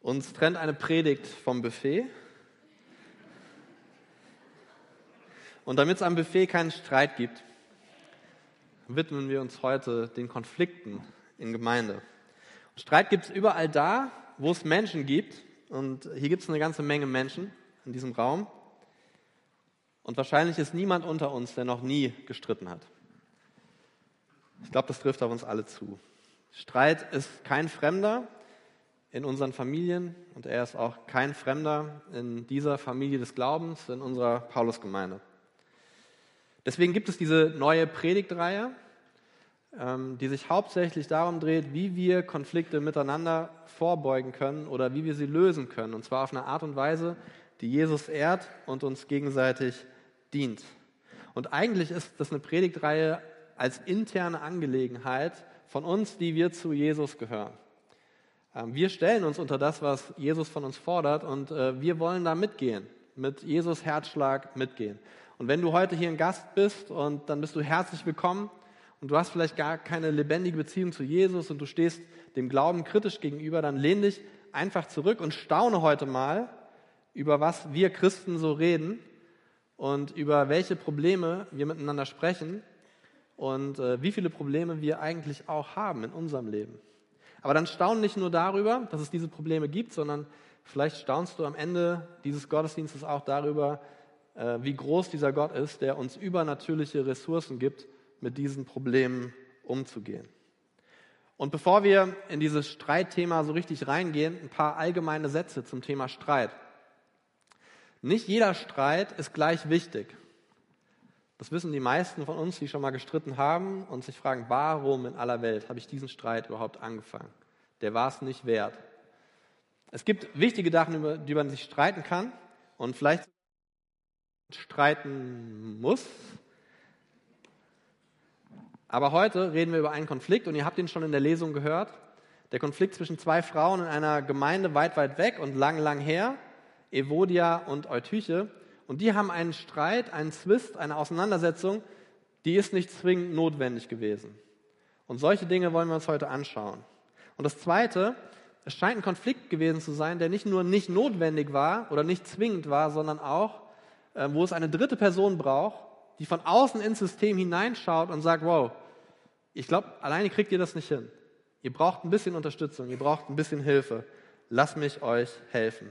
Uns trennt eine Predigt vom Buffet. Und damit es am Buffet keinen Streit gibt, widmen wir uns heute den Konflikten in Gemeinde. Streit gibt es überall da, wo es Menschen gibt. Und hier gibt es eine ganze Menge Menschen in diesem Raum. Und wahrscheinlich ist niemand unter uns, der noch nie gestritten hat. Ich glaube, das trifft auf uns alle zu. Streit ist kein Fremder in unseren Familien und er ist auch kein Fremder in dieser Familie des Glaubens, in unserer Paulusgemeinde. Deswegen gibt es diese neue Predigtreihe, ähm, die sich hauptsächlich darum dreht, wie wir Konflikte miteinander vorbeugen können oder wie wir sie lösen können. Und zwar auf eine Art und Weise, die Jesus ehrt und uns gegenseitig dient. Und eigentlich ist das eine Predigtreihe als interne Angelegenheit von uns, die wir zu Jesus gehören. Ähm, wir stellen uns unter das, was Jesus von uns fordert und äh, wir wollen da mitgehen, mit Jesus Herzschlag mitgehen. Und wenn du heute hier ein Gast bist und dann bist du herzlich willkommen und du hast vielleicht gar keine lebendige Beziehung zu Jesus und du stehst dem Glauben kritisch gegenüber, dann lehn dich einfach zurück und staune heute mal über was wir Christen so reden und über welche Probleme wir miteinander sprechen und äh, wie viele Probleme wir eigentlich auch haben in unserem Leben. Aber dann staun nicht nur darüber, dass es diese Probleme gibt, sondern vielleicht staunst du am Ende dieses Gottesdienstes auch darüber, äh, wie groß dieser Gott ist, der uns übernatürliche Ressourcen gibt, mit diesen Problemen umzugehen. Und bevor wir in dieses Streitthema so richtig reingehen, ein paar allgemeine Sätze zum Thema Streit. Nicht jeder Streit ist gleich wichtig. Das wissen die meisten von uns, die schon mal gestritten haben und sich fragen, warum in aller Welt habe ich diesen Streit überhaupt angefangen? Der war es nicht wert. Es gibt wichtige Sachen, über die man sich streiten kann und vielleicht streiten muss. Aber heute reden wir über einen Konflikt und ihr habt ihn schon in der Lesung gehört. Der Konflikt zwischen zwei Frauen in einer Gemeinde weit, weit weg und lang, lang her, Evodia und Eutyche. Und die haben einen Streit, einen Zwist, eine Auseinandersetzung, die ist nicht zwingend notwendig gewesen. Und solche Dinge wollen wir uns heute anschauen. Und das Zweite, es scheint ein Konflikt gewesen zu sein, der nicht nur nicht notwendig war oder nicht zwingend war, sondern auch, äh, wo es eine dritte Person braucht, die von außen ins System hineinschaut und sagt, wow, ich glaube, alleine kriegt ihr das nicht hin. Ihr braucht ein bisschen Unterstützung, ihr braucht ein bisschen Hilfe. Lass mich euch helfen.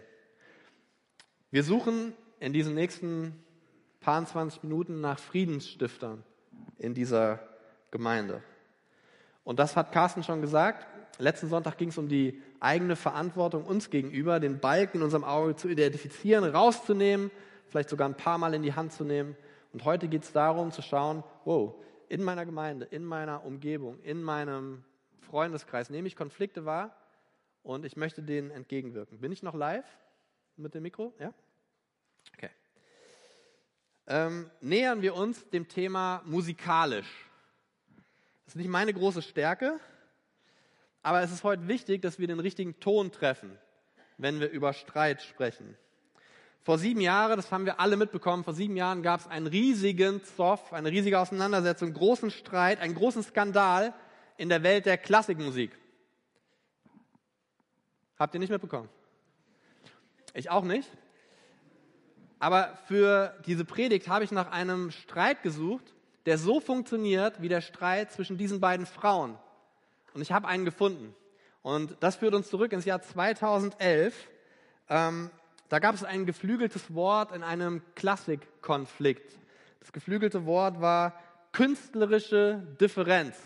Wir suchen in diesen nächsten paar 20 Minuten nach Friedensstiftern in dieser Gemeinde. Und das hat Carsten schon gesagt. Letzten Sonntag ging es um die eigene Verantwortung uns gegenüber, den Balken in unserem Auge zu identifizieren, rauszunehmen, vielleicht sogar ein paar Mal in die Hand zu nehmen. Und heute geht es darum zu schauen, wow, in meiner Gemeinde, in meiner Umgebung, in meinem Freundeskreis nehme ich Konflikte wahr und ich möchte denen entgegenwirken. Bin ich noch live mit dem Mikro? Ja? Ähm, nähern wir uns dem Thema musikalisch. Das ist nicht meine große Stärke, aber es ist heute wichtig, dass wir den richtigen Ton treffen, wenn wir über Streit sprechen. Vor sieben Jahren, das haben wir alle mitbekommen, vor sieben Jahren gab es einen riesigen Zoff, eine riesige Auseinandersetzung, großen Streit, einen großen Skandal in der Welt der Klassikmusik. Habt ihr nicht mitbekommen? Ich auch nicht. Aber für diese Predigt habe ich nach einem Streit gesucht, der so funktioniert wie der Streit zwischen diesen beiden Frauen. Und ich habe einen gefunden. Und das führt uns zurück ins Jahr 2011. Ähm, da gab es ein geflügeltes Wort in einem Klassikkonflikt. Das geflügelte Wort war künstlerische Differenz.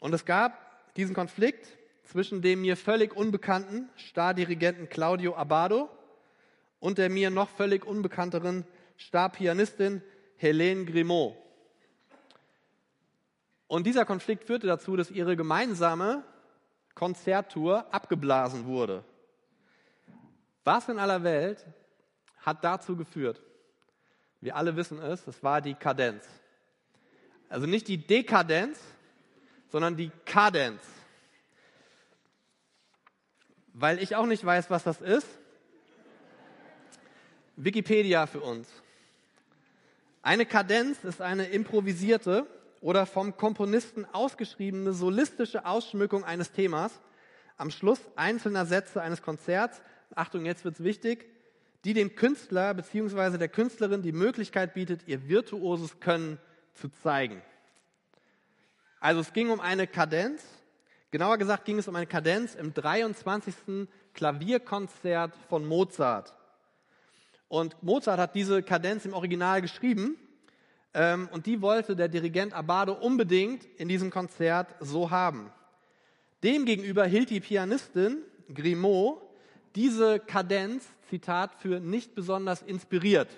Und es gab diesen Konflikt zwischen dem mir völlig unbekannten Stardirigenten Claudio Abado und der mir noch völlig unbekannteren Starpianistin Helene Grimaud. Und dieser Konflikt führte dazu, dass ihre gemeinsame Konzerttour abgeblasen wurde. Was in aller Welt hat dazu geführt? Wir alle wissen es, es war die Kadenz. Also nicht die Dekadenz, sondern die Kadenz. Weil ich auch nicht weiß, was das ist. Wikipedia für uns. Eine Kadenz ist eine improvisierte oder vom Komponisten ausgeschriebene solistische Ausschmückung eines Themas, am Schluss einzelner Sätze eines Konzerts, Achtung, jetzt wird's wichtig, die dem Künstler bzw. der Künstlerin die Möglichkeit bietet, ihr virtuoses Können zu zeigen. Also es ging um eine Kadenz, genauer gesagt ging es um eine Kadenz im 23. Klavierkonzert von Mozart. Und Mozart hat diese Kadenz im Original geschrieben ähm, und die wollte der Dirigent Abado unbedingt in diesem Konzert so haben. Demgegenüber hielt die Pianistin Grimaud diese Kadenz, Zitat, für nicht besonders inspiriert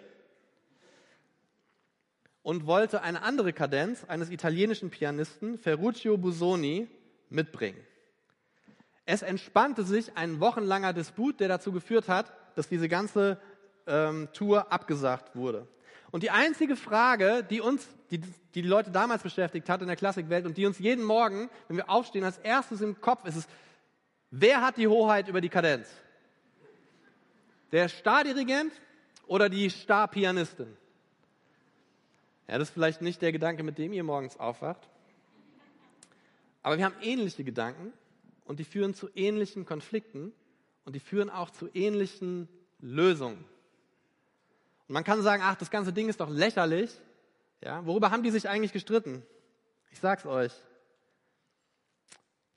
und wollte eine andere Kadenz eines italienischen Pianisten, Ferruccio Busoni, mitbringen. Es entspannte sich ein wochenlanger Disput, der dazu geführt hat, dass diese ganze ähm, Tour abgesagt wurde. Und die einzige Frage, die uns, die, die die Leute damals beschäftigt hat in der Klassikwelt und die uns jeden Morgen, wenn wir aufstehen, als erstes im Kopf ist, ist, wer hat die Hoheit über die Kadenz? Der Stardirigent oder die Starpianistin? Ja, das ist vielleicht nicht der Gedanke, mit dem ihr morgens aufwacht. Aber wir haben ähnliche Gedanken und die führen zu ähnlichen Konflikten und die führen auch zu ähnlichen Lösungen. Man kann sagen, ach, das ganze Ding ist doch lächerlich. Ja, worüber haben die sich eigentlich gestritten? Ich sag's euch.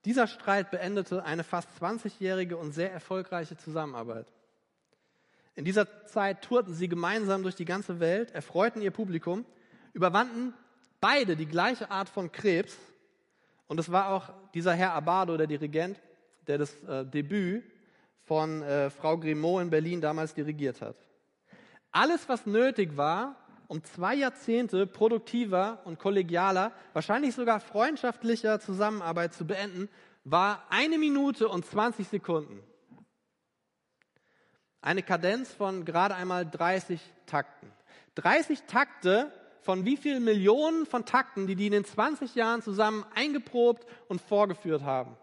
Dieser Streit beendete eine fast 20-jährige und sehr erfolgreiche Zusammenarbeit. In dieser Zeit tourten sie gemeinsam durch die ganze Welt, erfreuten ihr Publikum, überwanden beide die gleiche Art von Krebs. Und es war auch dieser Herr Abado, der Dirigent, der das äh, Debüt von äh, Frau Grimaud in Berlin damals dirigiert hat. Alles, was nötig war, um zwei Jahrzehnte produktiver und kollegialer, wahrscheinlich sogar freundschaftlicher Zusammenarbeit zu beenden, war eine Minute und 20 Sekunden. Eine Kadenz von gerade einmal 30 Takten. 30 Takte von wie vielen Millionen von Takten, die die in den 20 Jahren zusammen eingeprobt und vorgeführt haben.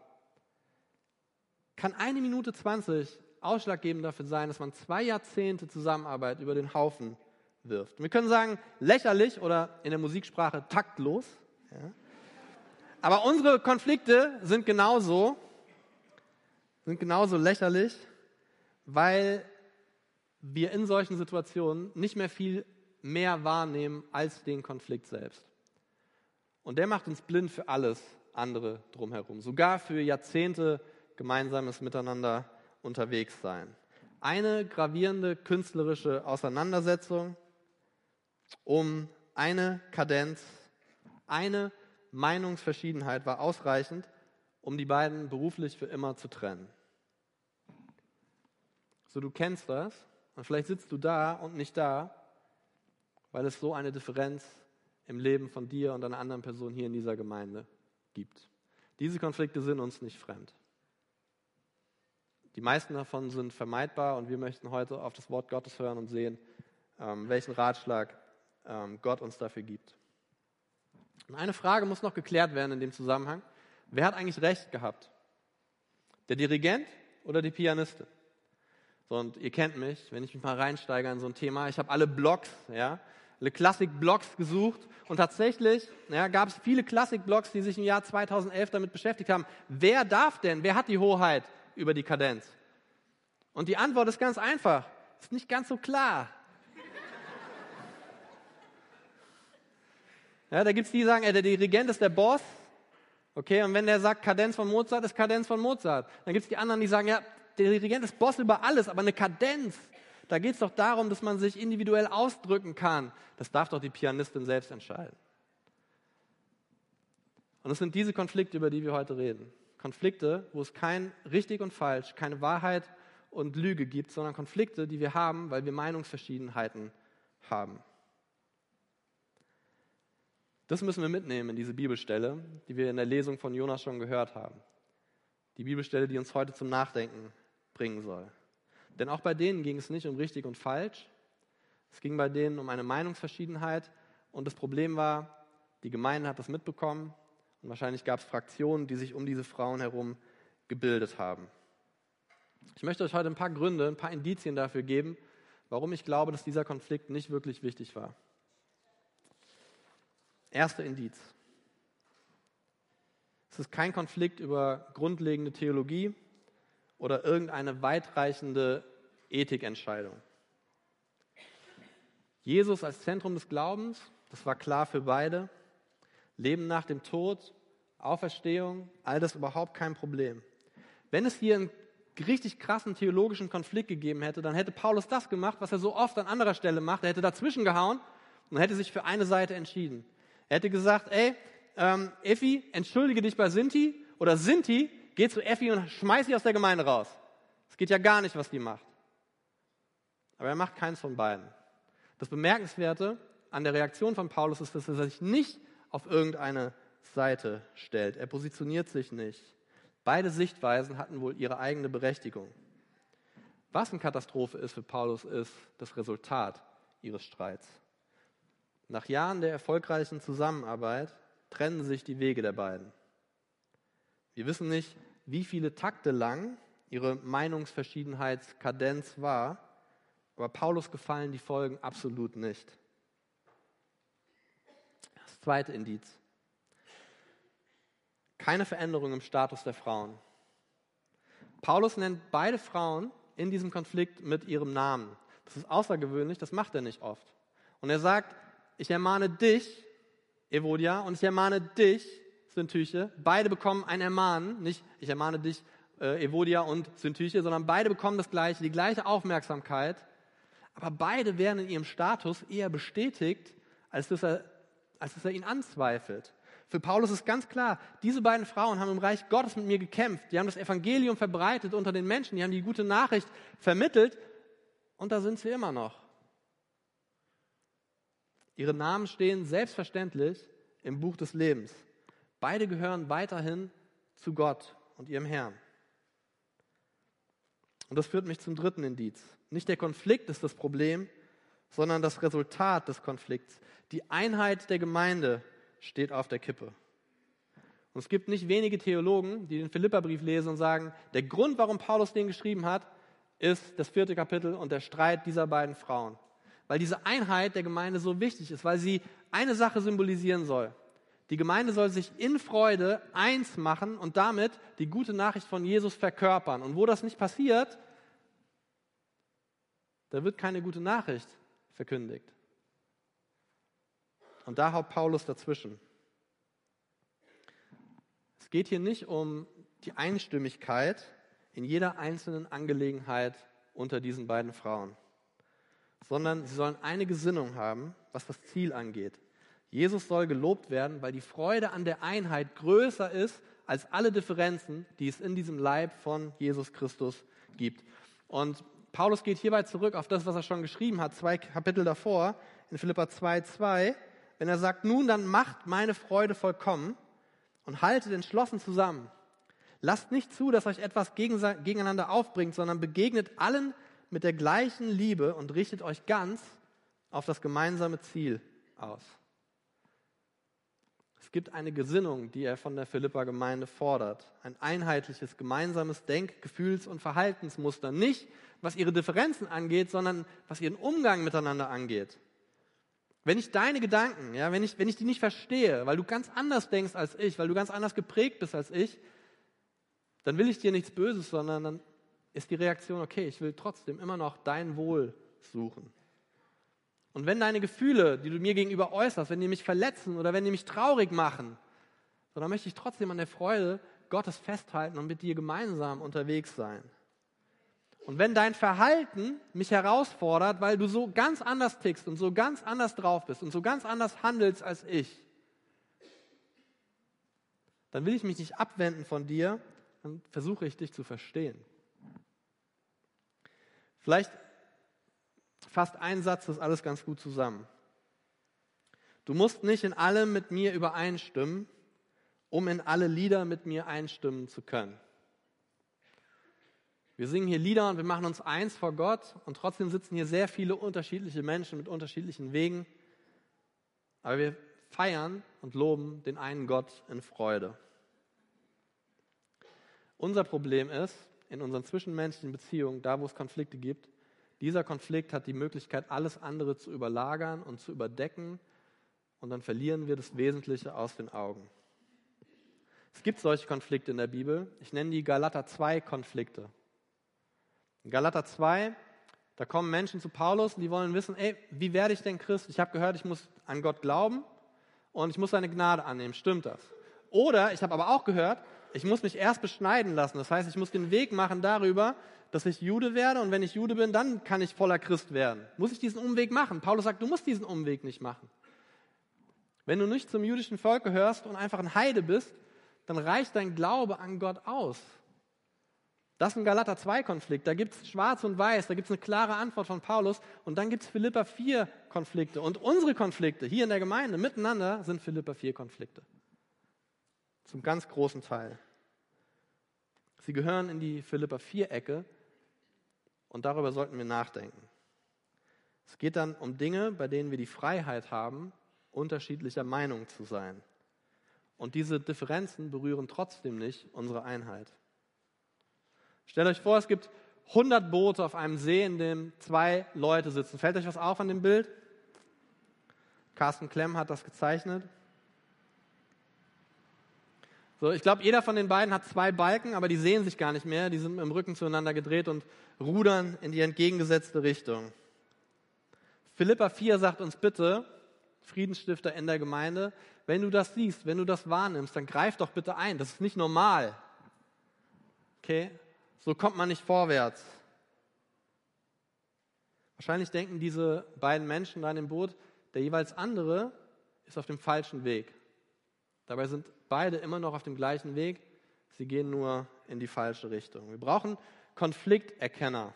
Kann eine Minute 20 ausschlaggebend dafür sein, dass man zwei Jahrzehnte Zusammenarbeit über den Haufen wirft. wir können sagen, lächerlich oder in der Musiksprache taktlos. Ja. Aber unsere Konflikte sind genauso, sind genauso lächerlich, weil wir in solchen Situationen nicht mehr viel mehr wahrnehmen als den Konflikt selbst. Und der macht uns blind für alles andere drumherum, sogar für Jahrzehnte gemeinsames Miteinander unterwegs sein. Eine gravierende künstlerische Auseinandersetzung um eine Kadenz, eine Meinungsverschiedenheit war ausreichend, um die beiden beruflich für immer zu trennen. So, du kennst das und vielleicht sitzt du da und nicht da, weil es so eine Differenz im Leben von dir und einer anderen Person hier in dieser Gemeinde gibt. Diese Konflikte sind uns nicht fremd. Die meisten davon sind vermeidbar und wir möchten heute auf das Wort Gottes hören und sehen, ähm, welchen Ratschlag ähm, Gott uns dafür gibt. Und eine Frage muss noch geklärt werden in dem Zusammenhang. Wer hat eigentlich recht gehabt? Der Dirigent oder die Pianistin? So, und ihr kennt mich, wenn ich mich mal reinsteige in so ein Thema. Ich habe alle Blogs, ja, alle Klassik-Blogs gesucht und tatsächlich ja, gab es viele Klassik-Blogs, die sich im Jahr 2011 damit beschäftigt haben. Wer darf denn, wer hat die Hoheit über die Kadenz? Und die Antwort ist ganz einfach, ist nicht ganz so klar. Ja, da gibt es die, die sagen, der Dirigent ist der Boss. Okay, und wenn der sagt Kadenz von Mozart, ist Kadenz von Mozart. Dann gibt es die anderen, die sagen, ja, der Dirigent ist Boss über alles, aber eine Kadenz, da geht es doch darum, dass man sich individuell ausdrücken kann. Das darf doch die Pianistin selbst entscheiden. Und es sind diese Konflikte, über die wir heute reden. Konflikte, wo es kein richtig und falsch, keine Wahrheit und Lüge gibt, sondern Konflikte, die wir haben, weil wir Meinungsverschiedenheiten haben. Das müssen wir mitnehmen in diese Bibelstelle, die wir in der Lesung von Jonas schon gehört haben. Die Bibelstelle, die uns heute zum Nachdenken bringen soll. Denn auch bei denen ging es nicht um richtig und falsch. Es ging bei denen um eine Meinungsverschiedenheit. Und das Problem war, die Gemeinde hat das mitbekommen und wahrscheinlich gab es Fraktionen, die sich um diese Frauen herum gebildet haben. Ich möchte euch heute ein paar Gründe, ein paar Indizien dafür geben, warum ich glaube, dass dieser Konflikt nicht wirklich wichtig war. Erster Indiz. Es ist kein Konflikt über grundlegende Theologie oder irgendeine weitreichende Ethikentscheidung. Jesus als Zentrum des Glaubens, das war klar für beide. Leben nach dem Tod, Auferstehung, all das überhaupt kein Problem. Wenn es hier einen richtig krassen theologischen Konflikt gegeben hätte, dann hätte Paulus das gemacht, was er so oft an anderer Stelle macht. Er hätte dazwischen gehauen und hätte sich für eine Seite entschieden. Er hätte gesagt, ey, ähm, Effi, entschuldige dich bei Sinti oder Sinti, geh zu Effi und schmeiß sie aus der Gemeinde raus. Es geht ja gar nicht, was die macht. Aber er macht keins von beiden. Das Bemerkenswerte an der Reaktion von Paulus ist, dass er sich nicht auf irgendeine Seite stellt. Er positioniert sich nicht. Beide Sichtweisen hatten wohl ihre eigene Berechtigung. Was eine Katastrophe ist für Paulus, ist das Resultat ihres Streits. Nach Jahren der erfolgreichen Zusammenarbeit trennen sich die Wege der beiden. Wir wissen nicht, wie viele Takte lang ihre Meinungsverschiedenheitskadenz war, aber Paulus gefallen die Folgen absolut nicht. Zweite Indiz. Keine Veränderung im Status der Frauen. Paulus nennt beide Frauen in diesem Konflikt mit ihrem Namen. Das ist außergewöhnlich, das macht er nicht oft. Und er sagt, ich ermahne dich, Evodia, und ich ermahne dich, Syntyche. Beide bekommen ein Ermahnen, nicht ich ermahne dich, äh, Evodia und Syntyche, sondern beide bekommen das gleiche, die gleiche Aufmerksamkeit. Aber beide werden in ihrem Status eher bestätigt, als dass er, als dass er ihn anzweifelt. Für Paulus ist ganz klar, diese beiden Frauen haben im Reich Gottes mit mir gekämpft. Die haben das Evangelium verbreitet unter den Menschen. Die haben die gute Nachricht vermittelt. Und da sind sie immer noch. Ihre Namen stehen selbstverständlich im Buch des Lebens. Beide gehören weiterhin zu Gott und ihrem Herrn. Und das führt mich zum dritten Indiz. Nicht der Konflikt ist das Problem, sondern das Resultat des Konflikts. Die Einheit der Gemeinde steht auf der Kippe. Und es gibt nicht wenige Theologen, die den Philipperbrief lesen und sagen, der Grund, warum Paulus den geschrieben hat, ist das vierte Kapitel und der Streit dieser beiden Frauen. Weil diese Einheit der Gemeinde so wichtig ist, weil sie eine Sache symbolisieren soll. Die Gemeinde soll sich in Freude eins machen und damit die gute Nachricht von Jesus verkörpern. Und wo das nicht passiert, da wird keine gute Nachricht verkündigt. Und da haut Paulus dazwischen. Es geht hier nicht um die Einstimmigkeit in jeder einzelnen Angelegenheit unter diesen beiden Frauen, sondern sie sollen eine Gesinnung haben, was das Ziel angeht. Jesus soll gelobt werden, weil die Freude an der Einheit größer ist als alle Differenzen, die es in diesem Leib von Jesus Christus gibt. Und Paulus geht hierbei zurück auf das, was er schon geschrieben hat, zwei Kapitel davor, in Philippa 2,2, wenn er sagt, nun dann macht meine Freude vollkommen und haltet entschlossen zusammen. Lasst nicht zu, dass euch etwas gegeneinander aufbringt, sondern begegnet allen mit der gleichen Liebe und richtet euch ganz auf das gemeinsame Ziel aus. Es gibt eine Gesinnung, die er von der Philippa-Gemeinde fordert. Ein einheitliches, gemeinsames Denk-, Gefühls- und Verhaltensmuster. Nicht, was ihre Differenzen angeht, sondern was ihren Umgang miteinander angeht. Wenn ich deine Gedanken, ja, wenn ich, wenn ich die nicht verstehe, weil du ganz anders denkst als ich, weil du ganz anders geprägt bist als ich, dann will ich dir nichts Böses, sondern dann ist die Reaktion, okay, ich will trotzdem immer noch dein Wohl suchen. Und wenn deine Gefühle, die du mir gegenüber äußerst, wenn die mich verletzen oder wenn die mich traurig machen, so dann möchte ich trotzdem an der Freude Gottes festhalten und mit dir gemeinsam unterwegs sein. Und wenn dein Verhalten mich herausfordert, weil du so ganz anders tickst und so ganz anders drauf bist und so ganz anders handelst als ich, dann will ich mich nicht abwenden von dir, dann versuche ich dich zu verstehen. Vielleicht fasst ein Satz das alles ganz gut zusammen. Du musst nicht in allem mit mir übereinstimmen, um in alle Lieder mit mir einstimmen zu können. Wir singen hier Lieder und wir machen uns eins vor Gott und trotzdem sitzen hier sehr viele unterschiedliche Menschen mit unterschiedlichen Wegen. Aber wir feiern und loben den einen Gott in Freude. Unser Problem ist, in unseren zwischenmenschlichen Beziehungen, da wo es Konflikte gibt, dieser Konflikt hat die Möglichkeit, alles andere zu überlagern und zu überdecken und dann verlieren wir das Wesentliche aus den Augen. Es gibt solche Konflikte in der Bibel. Ich nenne die Galater 2 Konflikte. In Galater 2, da kommen Menschen zu Paulus und die wollen wissen, ey, wie werde ich denn Christ? Ich habe gehört, ich muss an Gott glauben und ich muss seine Gnade annehmen. Stimmt das? Oder ich habe aber auch gehört, ich muss mich erst beschneiden lassen. Das heißt, ich muss den Weg machen darüber, dass ich Jude werde und wenn ich Jude bin, dann kann ich voller Christ werden. Muss ich diesen Umweg machen? Paulus sagt, du musst diesen Umweg nicht machen. Wenn du nicht zum jüdischen Volk gehörst und einfach ein Heide bist, dann reicht dein Glaube an Gott aus. Das ist ein Galater 2-Konflikt. Da gibt es schwarz und weiß, da gibt es eine klare Antwort von Paulus und dann gibt es Philippa 4 Konflikte. Und unsere Konflikte hier in der Gemeinde miteinander sind Philippa 4 Konflikte. Zum ganz großen Teil. Sie gehören in die Philippa 4-Ecke und darüber sollten wir nachdenken. Es geht dann um Dinge, bei denen wir die Freiheit haben, unterschiedlicher Meinung zu sein. Und diese Differenzen berühren trotzdem nicht unsere Einheit. Stellt euch vor, es gibt 100 Boote auf einem See, in dem zwei Leute sitzen. Fällt euch was auf an dem Bild? Carsten Klemm hat das gezeichnet. So, ich glaube, jeder von den beiden hat zwei Balken, aber die sehen sich gar nicht mehr. Die sind dem Rücken zueinander gedreht und rudern in die entgegengesetzte Richtung. Philippa 4 sagt uns bitte, Friedensstifter in der Gemeinde, wenn du das siehst, wenn du das wahrnimmst, dann greif doch bitte ein. Das ist nicht normal. Okay? So kommt man nicht vorwärts. Wahrscheinlich denken diese beiden Menschen da in dem Boot, der jeweils andere ist auf dem falschen Weg. Dabei sind beide immer noch auf dem gleichen Weg. Sie gehen nur in die falsche Richtung. Wir brauchen Konflikterkenner.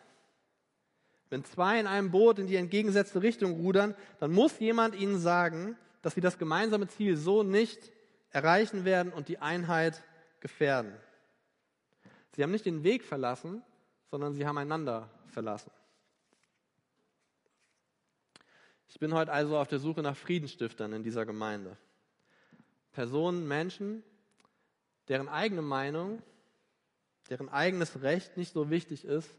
Wenn zwei in einem Boot in die entgegengesetzte Richtung rudern, dann muss jemand ihnen sagen, dass sie das gemeinsame Ziel so nicht erreichen werden und die Einheit gefährden. Sie haben nicht den Weg verlassen, sondern sie haben einander verlassen. Ich bin heute also auf der Suche nach Friedenstiftern in dieser Gemeinde. Personen, Menschen, deren eigene Meinung, deren eigenes Recht nicht so wichtig ist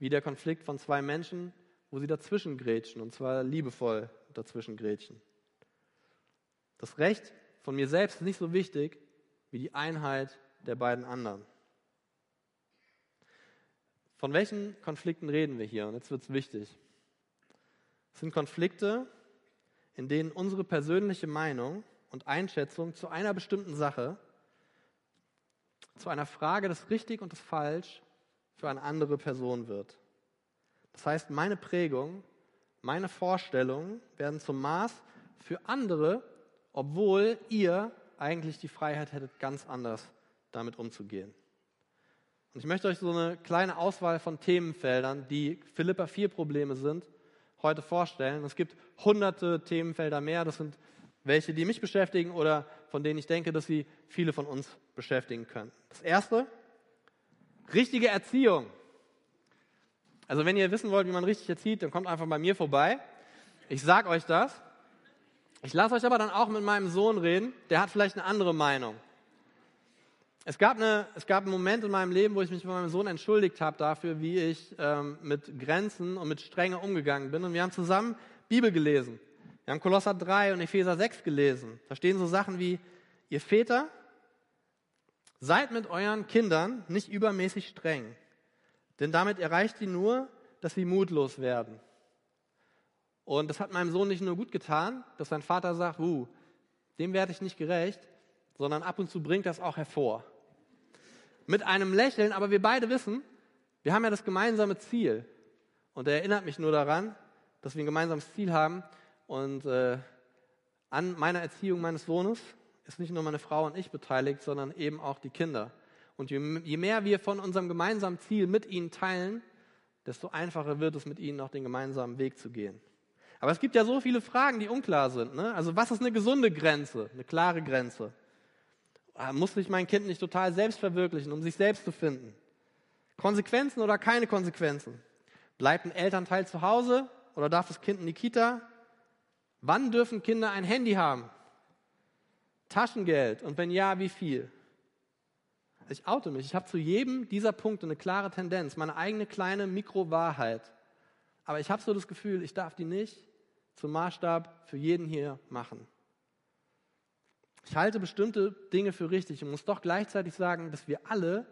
wie der Konflikt von zwei Menschen, wo sie dazwischen grätschen, und zwar liebevoll dazwischen grätschen. Das Recht von mir selbst ist nicht so wichtig wie die Einheit der beiden anderen. Von welchen Konflikten reden wir hier? Und jetzt wird es wichtig. Es sind Konflikte, in denen unsere persönliche Meinung und Einschätzung zu einer bestimmten Sache, zu einer Frage des Richtig und des Falsch für eine andere Person wird. Das heißt, meine Prägung, meine Vorstellungen werden zum Maß für andere, obwohl ihr eigentlich die Freiheit hättet, ganz anders damit umzugehen. Und ich möchte euch so eine kleine Auswahl von Themenfeldern, die Philippa 4 Probleme sind, heute vorstellen. Es gibt hunderte Themenfelder mehr. Das sind welche, die mich beschäftigen oder von denen ich denke, dass sie viele von uns beschäftigen können. Das erste, Richtige Erziehung. Also wenn ihr wissen wollt, wie man richtig erzieht, dann kommt einfach bei mir vorbei. Ich sag euch das. Ich lasse euch aber dann auch mit meinem Sohn reden. Der hat vielleicht eine andere Meinung. Es gab, eine, es gab einen Moment in meinem Leben, wo ich mich mit meinem Sohn entschuldigt habe dafür, wie ich ähm, mit Grenzen und mit Strenge umgegangen bin. Und wir haben zusammen Bibel gelesen. Wir haben Kolosser 3 und Epheser 6 gelesen. Da stehen so Sachen wie, ihr Väter, Seid mit euren Kindern nicht übermäßig streng, denn damit erreicht ihr nur, dass sie mutlos werden. Und das hat meinem Sohn nicht nur gut getan, dass sein Vater sagt, uh, dem werde ich nicht gerecht, sondern ab und zu bringt das auch hervor. Mit einem Lächeln, aber wir beide wissen, wir haben ja das gemeinsame Ziel. Und er erinnert mich nur daran, dass wir ein gemeinsames Ziel haben. Und äh, an meiner Erziehung meines Sohnes ist nicht nur meine Frau und ich beteiligt, sondern eben auch die Kinder. Und je, mehr wir von unserem gemeinsamen Ziel mit ihnen teilen, desto einfacher wird es, mit ihnen auch den gemeinsamen Weg zu gehen. Aber es gibt ja so viele Fragen, die unklar sind. Ne? Also was ist eine gesunde Grenze, eine klare Grenze? Ah, muss sich mein Kind nicht total selbst verwirklichen, um sich selbst zu finden? Konsequenzen oder keine Konsequenzen? Bleibt ein Elternteil zu Hause oder darf das Kind in die Kita? Wann dürfen Kinder ein Handy haben? Taschengeld? Und wenn ja, wie viel? Ich oute mich. Ich habe zu jedem dieser Punkte eine klare Tendenz, meine eigene kleine Mikrowahrheit. Aber ich habe so das Gefühl, ich darf die nicht zum Maßstab für jeden hier machen. Ich halte bestimmte Dinge für richtig und muss doch gleichzeitig sagen, dass wir alle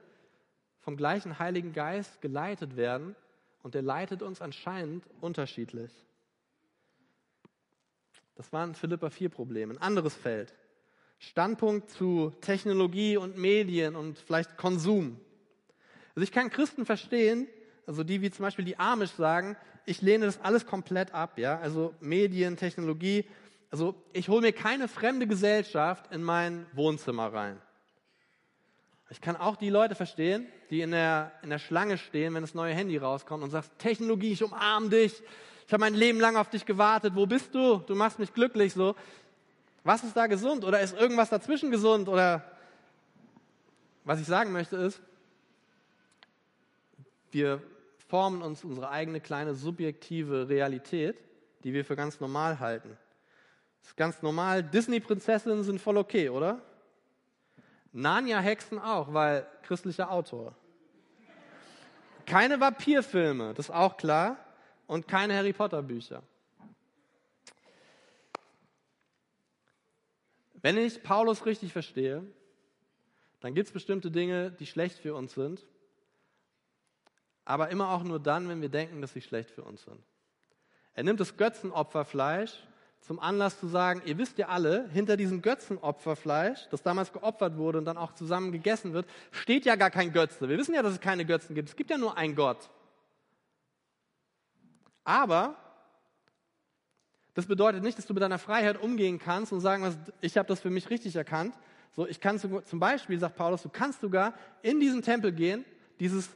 vom gleichen Heiligen Geist geleitet werden und der leitet uns anscheinend unterschiedlich. Das war ein Philippa 4 Problem. Ein anderes Feld. Standpunkt zu Technologie und Medien und vielleicht Konsum. Also ich kann Christen verstehen, also die wie zum Beispiel die Amish sagen, ich lehne das alles komplett ab, ja, also Medien, Technologie. Also ich hole mir keine fremde Gesellschaft in mein Wohnzimmer rein. Ich kann auch die Leute verstehen, die in der, in der Schlange stehen, wenn das neue Handy rauskommt und sagst, Technologie, ich umarme dich. Ich habe mein Leben lang auf dich gewartet. Wo bist du? Du machst mich glücklich. So, was ist da gesund? Oder ist irgendwas dazwischen gesund? Oder was ich sagen möchte ist, wir formen uns unsere eigene kleine subjektive Realität, die wir für ganz normal halten. Das ist ganz normal. Disney-Prinzessinnen sind voll okay, oder? Narnia-Hexen auch, weil christlicher Autor. Keine Vampirfilme, das ist auch klar. Und keine Harry Potter-Bücher. Wenn ich Paulus richtig verstehe, dann gibt es bestimmte Dinge, die schlecht für uns sind, aber immer auch nur dann, wenn wir denken, dass sie schlecht für uns sind. Er nimmt das Götzenopferfleisch zum Anlass zu sagen, ihr wisst ja alle, hinter diesem Götzenopferfleisch, das damals geopfert wurde und dann auch zusammen gegessen wird, steht ja gar kein Götze. Wir wissen ja, dass es keine Götzen gibt. Es gibt ja nur einen Gott. Aber das bedeutet nicht, dass du mit deiner Freiheit umgehen kannst und sagen, ich habe das für mich richtig erkannt. So, ich kann zum Beispiel, sagt Paulus, du kannst sogar in diesen Tempel gehen, dieses,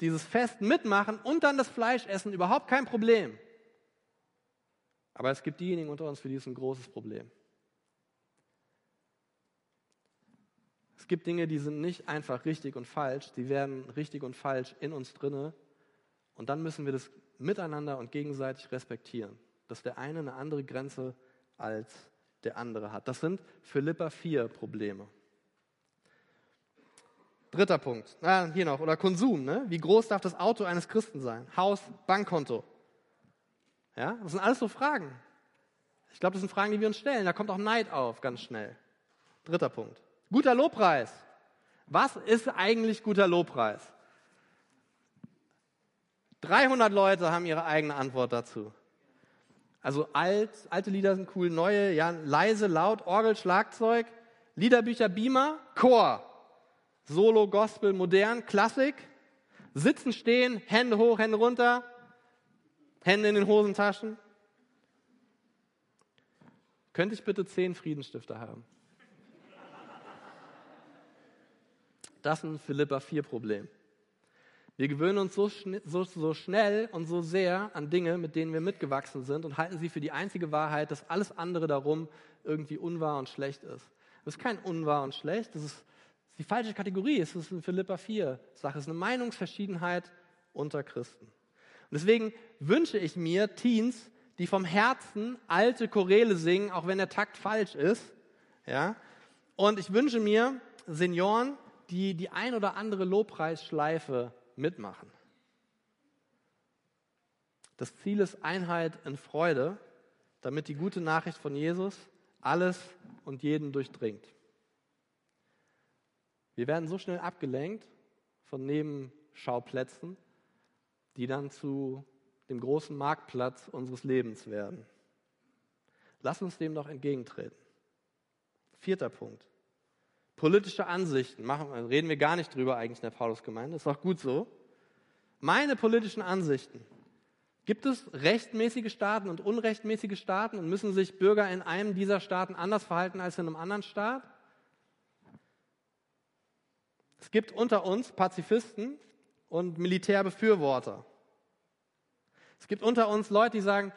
dieses Fest mitmachen und dann das Fleisch essen, überhaupt kein Problem. Aber es gibt diejenigen unter uns, für die ist ein großes Problem. Es gibt Dinge, die sind nicht einfach richtig und falsch, die werden richtig und falsch in uns drinne. Und dann müssen wir das miteinander und gegenseitig respektieren, dass der eine eine andere Grenze als der andere hat. Das sind Philippa 4 Probleme. Dritter Punkt, ah, hier noch, oder Konsum. Ne? Wie groß darf das Auto eines Christen sein? Haus, Bankkonto. Ja, das sind alles so Fragen. Ich glaube, das sind Fragen, die wir uns stellen. Da kommt auch Neid auf, ganz schnell. Dritter Punkt. Guter Lobpreis. Was ist eigentlich guter Lobpreis? 300 Leute haben ihre eigene Antwort dazu. Also alt, alte Lieder sind cool, neue, ja, leise, laut, Orgel, Schlagzeug, Liederbücher, Beamer, Chor, Solo, Gospel, modern, Klassik, sitzen, stehen, Hände hoch, Hände runter, Hände in den Hosentaschen. Könnte ich bitte zehn Friedensstifter haben? Das ist ein Philippa 4 Problem. Wir gewöhnen uns so, so, so, schnell und so sehr an Dinge, mit denen wir mitgewachsen sind und halten sie für die einzige Wahrheit, dass alles andere darum irgendwie unwahr und schlecht ist. Das ist kein unwahr und schlecht, das ist die falsche Kategorie. Es ist eine Philippa 4 Sache, es ist eine Meinungsverschiedenheit unter Christen. Und deswegen wünsche ich mir Teens, die vom Herzen alte Choräle singen, auch wenn der Takt falsch ist. Ja? Und ich wünsche mir Senioren, die die ein oder andere Lobpreisschleife mitmachen. Das Ziel ist Einheit in Freude, damit die gute Nachricht von Jesus alles und jeden durchdringt. Wir werden so schnell abgelenkt von Nebenschauplätzen, die dann zu dem großen Marktplatz unseres Lebens werden. Lass uns dem doch entgegentreten. Vierter Punkt. Politische Ansichten. Machen, reden wir gar nicht drüber eigentlich in der Paulusgemeinde. Ist auch gut so. Meine politischen Ansichten. Gibt es rechtmäßige Staaten und unrechtmäßige Staaten und müssen sich Bürger in einem dieser Staaten anders verhalten als in einem anderen Staat? Es gibt unter uns Pazifisten und Militärbefürworter. Es gibt unter uns Leute, die sagen,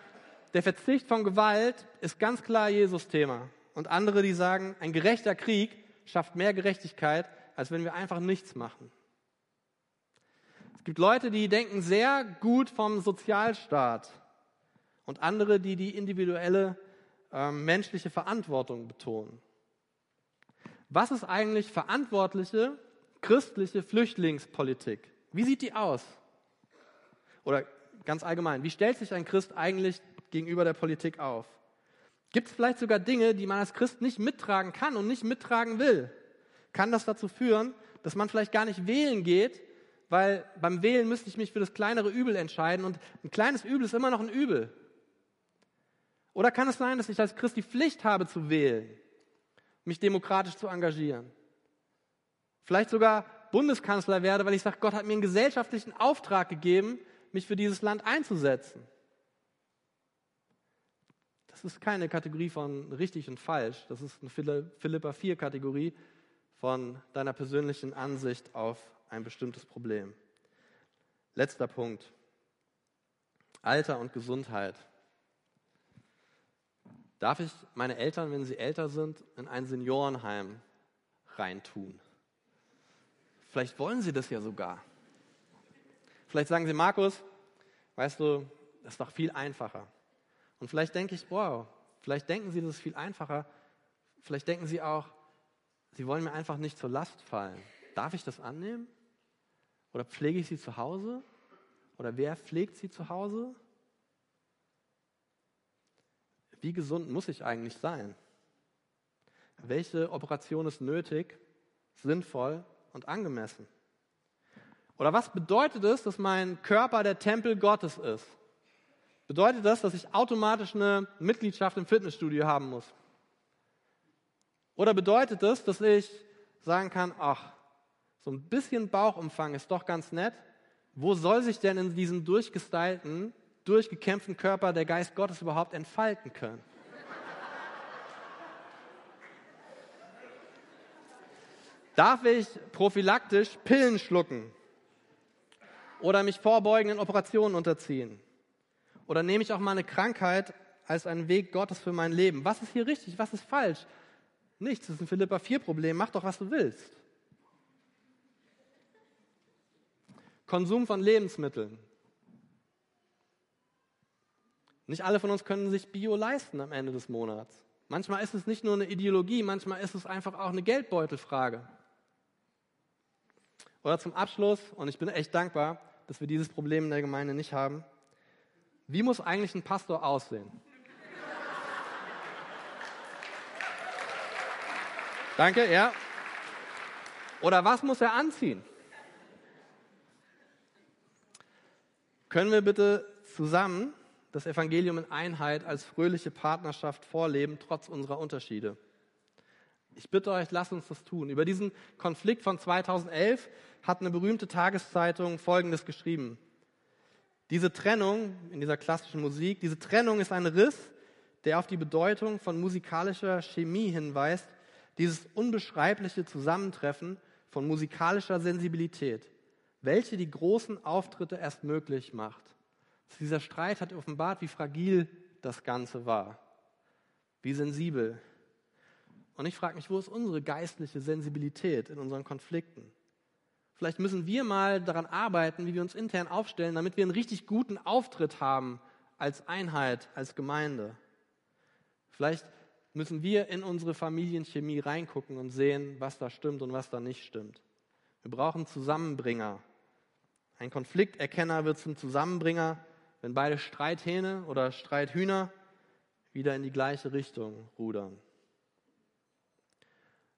der Verzicht von Gewalt ist ganz klar Jesus-Thema. Und andere, die sagen, ein gerechter Krieg schafft mehr Gerechtigkeit, als wenn wir einfach nichts machen. Es gibt Leute, die denken sehr gut vom Sozialstaat und andere, die die individuelle äh, menschliche Verantwortung betonen. Was ist eigentlich verantwortliche christliche Flüchtlingspolitik? Wie sieht die aus? Oder ganz allgemein, wie stellt sich ein Christ eigentlich gegenüber der Politik auf? Gibt es vielleicht sogar Dinge, die man als Christ nicht mittragen kann und nicht mittragen will? Kann das dazu führen, dass man vielleicht gar nicht wählen geht, weil beim Wählen müsste ich mich für das kleinere Übel entscheiden und ein kleines Übel ist immer noch ein Übel. Oder kann es sein, dass ich als Christ die Pflicht habe zu wählen, mich demokratisch zu engagieren? Vielleicht sogar Bundeskanzler werde, weil ich sage, Gott hat mir einen gesellschaftlichen Auftrag gegeben, mich für dieses Land einzusetzen. Das ist keine Kategorie von richtig und falsch. Das ist eine Philippa 4 Kategorie von deiner persönlichen Ansicht auf ein bestimmtes Problem. Letzter Punkt. Alter und Gesundheit. Darf ich meine Eltern, wenn sie älter sind, in ein Seniorenheim reintun? Vielleicht wollen sie das ja sogar. Vielleicht sagen sie, Markus, weißt du, das ist doch viel einfacher. Und vielleicht denke ich, wow, vielleicht denken sie, das ist viel einfacher. Vielleicht denken sie auch, sie wollen mir einfach nicht zur Last fallen. Darf ich das annehmen? Oder pflege ich sie zu Hause? Oder wer pflegt sie zu Hause? Wie gesund muss ich eigentlich sein? Welche Operation ist nötig, sinnvoll und angemessen? Oder was bedeutet es, dass mein Körper der Tempel Gottes ist? Bedeutet das, dass ich automatisch eine Mitgliedschaft im Fitnessstudio haben muss? Oder bedeutet das, dass ich sagen kann, ach, so ein bisschen Bauchumfang ist doch ganz nett. Wo soll sich denn in diesem durchgestylten, durchgekämpften Körper der Geist Gottes überhaupt entfalten können? Darf ich prophylaktisch Pillen schlucken? Oder mich vorbeugenden Operationen unterziehen? Oder nehme ich auch mal eine Krankheit als einen Weg Gottes für mein Leben? Was ist hier richtig? Was ist falsch? Nichts. Das ist ein Philippa 4 Problem. Mach doch, was du willst. Konsum von Lebensmitteln. Nicht alle von uns können sich Bio leisten am Ende des Monats. Manchmal ist es nicht nur eine Ideologie, manchmal ist es einfach auch eine Geldbeutelfrage. Oder zum Abschluss, und ich bin echt dankbar, dass wir dieses Problem in der Gemeinde nicht haben. Wie muss eigentlich ein Pastor aussehen? Danke, ja. Oder was muss er anziehen? Können wir bitte zusammen das Evangelium in Einheit als fröhliche Partnerschaft vorleben, trotz unserer Unterschiede? Ich bitte euch, lasst uns das tun. Über diesen Konflikt von 2011 hat eine berühmte Tageszeitung Folgendes geschrieben. Diese Trennung in dieser klassischen Musik, diese Trennung ist ein Riss, der auf die Bedeutung von musikalischer Chemie hinweist, dieses unbeschreibliche Zusammentreffen von musikalischer Sensibilität welche die großen Auftritte erst möglich macht. Dieser Streit hat offenbart, wie fragil das Ganze war, wie sensibel. Und ich frage mich, wo ist unsere geistliche Sensibilität in unseren Konflikten? Vielleicht müssen wir mal daran arbeiten, wie wir uns intern aufstellen, damit wir einen richtig guten Auftritt haben als Einheit, als Gemeinde. Vielleicht müssen wir in unsere Familienchemie reingucken und sehen, was da stimmt und was da nicht stimmt. Wir brauchen Zusammenbringer, ein Konflikterkenner wird zum Zusammenbringer, wenn beide Streithähne oder Streithühner wieder in die gleiche Richtung rudern.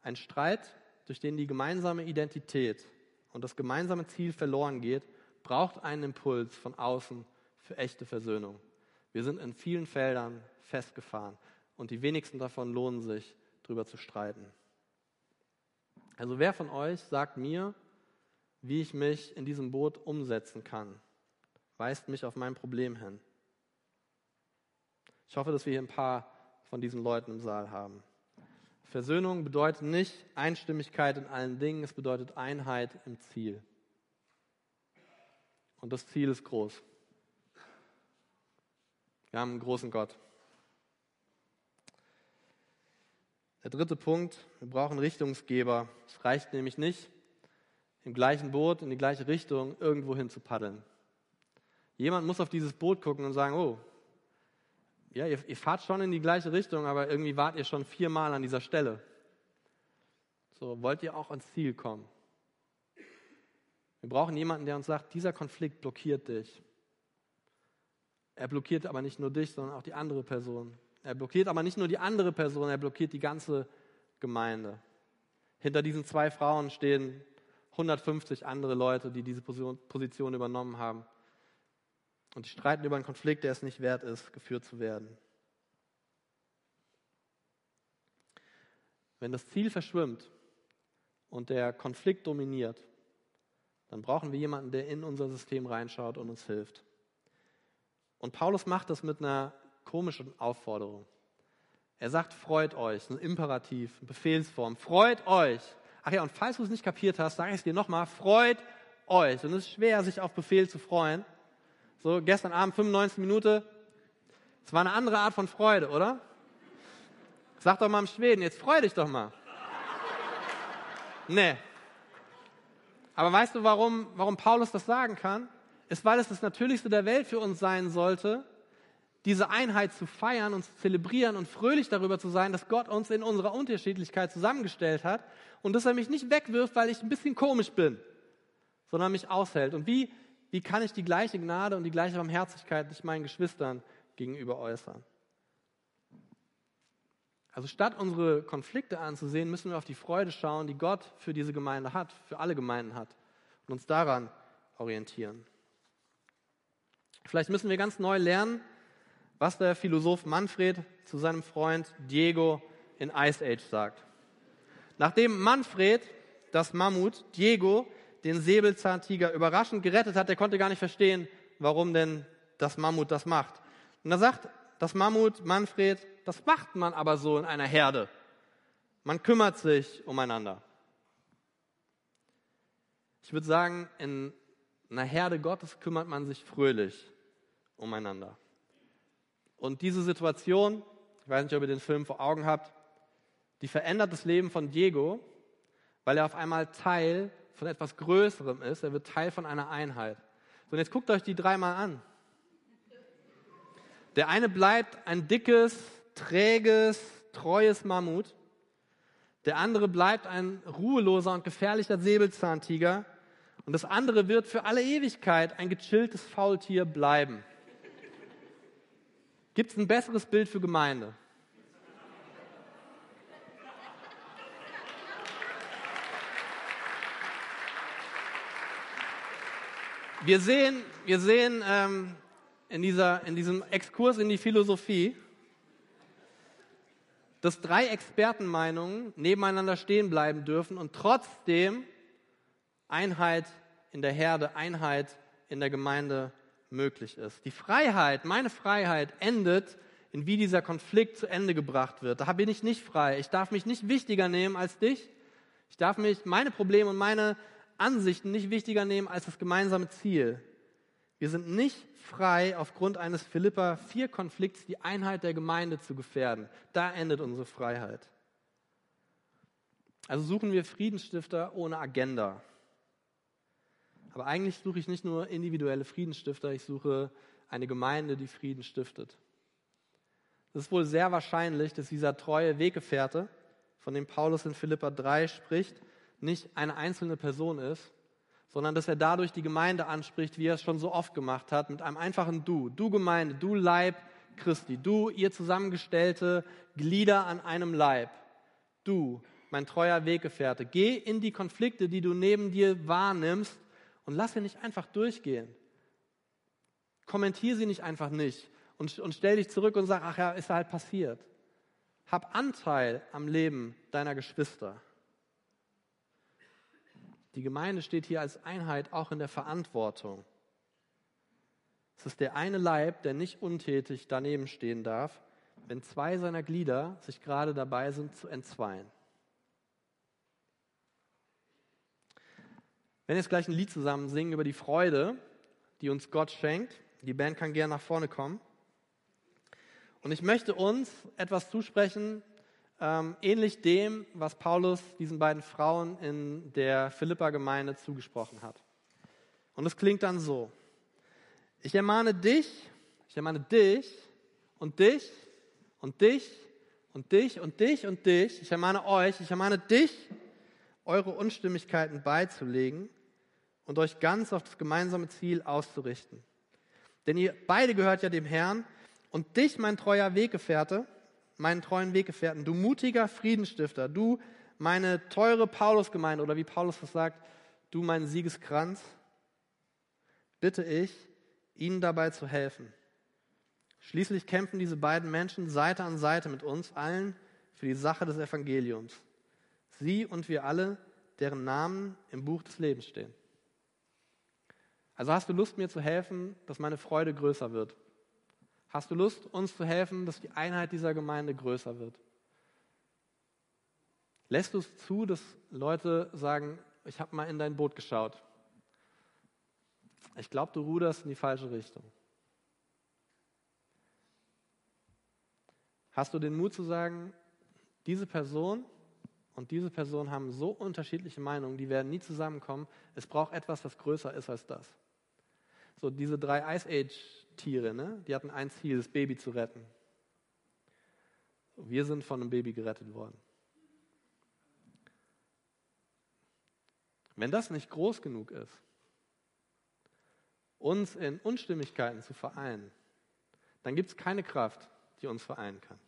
Ein Streit, durch den die gemeinsame Identität und das gemeinsame Ziel verloren geht, braucht einen Impuls von außen für echte Versöhnung. Wir sind in vielen Feldern festgefahren und die wenigsten davon lohnen sich, darüber zu streiten. Also wer von euch sagt mir, wie ich mich in diesem Boot umsetzen kann. Weist mich auf mein Problem hin. Ich hoffe, dass wir hier ein paar von diesen Leuten im Saal haben. Versöhnung bedeutet nicht Einstimmigkeit in allen Dingen, es bedeutet Einheit im Ziel. Und das Ziel ist groß. Wir haben einen großen Gott. Der dritte Punkt, wir brauchen Richtungsgeber. Es reicht nämlich nicht, im gleichen Boot in die gleiche Richtung irgendwo hin zu paddeln. Jemand muss auf dieses Boot gucken und sagen, oh, ja, ihr, ihr fahrt schon in die gleiche Richtung, aber irgendwie wart ihr schon viermal an dieser Stelle. So, wollt ihr auch ans Ziel kommen? Wir brauchen jemanden, der uns sagt, dieser Konflikt blockiert dich. Er blockiert aber nicht nur dich, sondern auch die andere Person. Er blockiert aber nicht nur die andere Person, er blockiert die ganze Gemeinde. Hinter diesen zwei Frauen stehen 150 andere Leute, die diese Position übernommen haben. Und die streiten über einen Konflikt, der es nicht wert ist, geführt zu werden. Wenn das Ziel verschwimmt und der Konflikt dominiert, dann brauchen wir jemanden, der in unser System reinschaut und uns hilft. Und Paulus macht das mit einer komischen Aufforderung. Er sagt, freut euch, ein Imperativ, eine Befehlsform, freut euch. Ach ja, und falls du es nicht kapiert hast, sage ich es dir nochmal, freut euch. Und es ist schwer, sich auf Befehl zu freuen. So, gestern Abend 95 Minuten. Es war eine andere Art von Freude, oder? Sag doch mal im Schweden, jetzt freu dich doch mal. Nee. Aber weißt du, warum, warum Paulus das sagen kann? Ist, weil es das Natürlichste der Welt für uns sein sollte, diese Einheit zu feiern und zu zelebrieren und fröhlich darüber zu sein, dass Gott uns in unserer Unterschiedlichkeit zusammengestellt hat und dass er mich nicht wegwirft, weil ich ein bisschen komisch bin, sondern mich aushält. Und wie, wie kann ich die gleiche Gnade und die gleiche Barmherzigkeit nicht meinen Geschwistern gegenüber äußern? Also statt unsere Konflikte anzusehen, müssen wir auf die Freude schauen, die Gott für diese Gemeinde hat, für alle Gemeinden hat und uns daran orientieren. Vielleicht müssen wir ganz neu lernen, was der Philosoph Manfred zu seinem Freund Diego in Ice Age sagt. Nachdem Manfred das Mammut Diego den Säbelzahntiger überraschend gerettet hat. Der konnte gar nicht verstehen, warum denn das Mammut das macht. Und da sagt das Mammut, Manfred, das macht man aber so in einer Herde. Man kümmert sich umeinander. Ich würde sagen, in einer Herde Gottes kümmert man sich fröhlich umeinander. Und diese Situation, ich weiß nicht, ob ihr den Film vor Augen habt, die verändert das Leben von Diego, weil er auf einmal Teil von etwas Größerem ist. Er wird Teil von einer Einheit. So, und jetzt guckt euch die dreimal an. Der eine bleibt ein dickes, träges, treues Mammut. Der andere bleibt ein ruheloser und gefährlicher Säbelzahntiger. Und das andere wird für alle Ewigkeit ein gechilltes Faultier bleiben. Gibt es ein besseres Bild für Gemeinde? Wir sehen, wir sehen ähm, in, dieser, in diesem Exkurs in die Philosophie, dass drei Expertenmeinungen nebeneinander stehen bleiben dürfen und trotzdem Einheit in der Herde, Einheit in der Gemeinde möglich ist. Die Freiheit, meine Freiheit endet in wie dieser Konflikt zu Ende gebracht wird. Da bin ich nicht frei. Ich darf mich nicht wichtiger nehmen als dich. Ich darf mich meine Probleme und meine Ansichten nicht wichtiger nehmen als das gemeinsame Ziel. Wir sind nicht frei, aufgrund eines Philippa 4 Konflikts die Einheit der Gemeinde zu gefährden. Da endet unsere Freiheit. Also suchen wir Friedensstifter ohne Agenda. Aber eigentlich suche ich nicht nur individuelle Friedensstifter, ich suche eine Gemeinde, die Frieden stiftet. Es ist wohl sehr wahrscheinlich, dass dieser treue Weggefährte, von dem Paulus in Philippa 3 spricht, nicht eine einzelne Person ist, sondern dass er dadurch die Gemeinde anspricht, wie er es schon so oft gemacht hat, mit einem einfachen Du. Du Gemeinde, du Leib Christi, du ihr zusammengestellte Glieder an einem Leib. Du, mein treuer Weggefährte, geh in die Konflikte, die du neben dir wahrnimmst und lass sie nicht einfach durchgehen. Kommentier sie nicht einfach nicht und, und stell dich zurück und sag, ach ja, ist halt passiert. Hab Anteil am Leben deiner Geschwister. Die Gemeinde steht hier als Einheit auch in der Verantwortung. Es ist der eine Leib, der nicht untätig daneben stehen darf, wenn zwei seiner Glieder sich gerade dabei sind zu entzweien. Wenn jetzt gleich ein Lied zusammen singen über die Freude, die uns Gott schenkt, die Band kann gerne nach vorne kommen. Und ich möchte uns etwas zusprechen, ähm, ähnlich dem, was Paulus diesen beiden Frauen in der Philippa-Gemeinde zugesprochen hat. Und es klingt dann so. Ich ermahne dich, ich ermahne dich und dich und dich und dich und dich und dich. Ich ermahne euch, ich ermahne dich, eure Unstimmigkeiten beizulegen und euch ganz auf das gemeinsame Ziel auszurichten. Denn ihr beide gehört ja dem Herrn und dich, mein treuer Weggefährte, meinen treuen Weggefährten, du mutiger Friedensstifter, du meine teure Paulusgemeinde oder wie Paulus das sagt, du mein Siegeskranz, bitte ich, ihnen dabei zu helfen. Schließlich kämpfen diese beiden Menschen Seite an Seite mit uns allen für die Sache des Evangeliums. Sie und wir alle, deren Namen im Buch des Lebens stehen. Also hast du Lust, mir zu helfen, dass meine Freude größer wird? Hast du Lust, uns zu helfen, dass die Einheit dieser Gemeinde größer wird? Lässt du es zu, dass Leute sagen, ich habe mal in dein Boot geschaut. Ich glaube, du ruderst in die falsche Richtung. Hast du den Mut zu sagen, diese Person und diese Person haben so unterschiedliche Meinungen, die werden nie zusammenkommen. Es braucht etwas, was größer ist als das. So, diese drei Ice Age-Tiere, ne, die hatten ein Ziel, das Baby zu retten. Wir sind von einem Baby gerettet worden. Wenn das nicht groß genug ist, uns in Unstimmigkeiten zu vereinen, dann gibt es keine Kraft, die uns vereinen kann.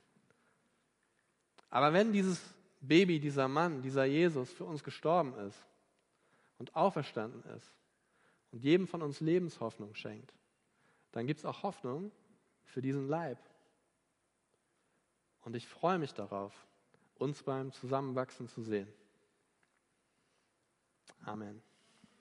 Aber wenn dieses Baby, dieser Mann, dieser Jesus für uns gestorben ist und auferstanden ist und jedem von uns Lebenshoffnung schenkt, dann gibt es auch Hoffnung für diesen Leib. Und ich freue mich darauf, uns beim Zusammenwachsen zu sehen. Amen.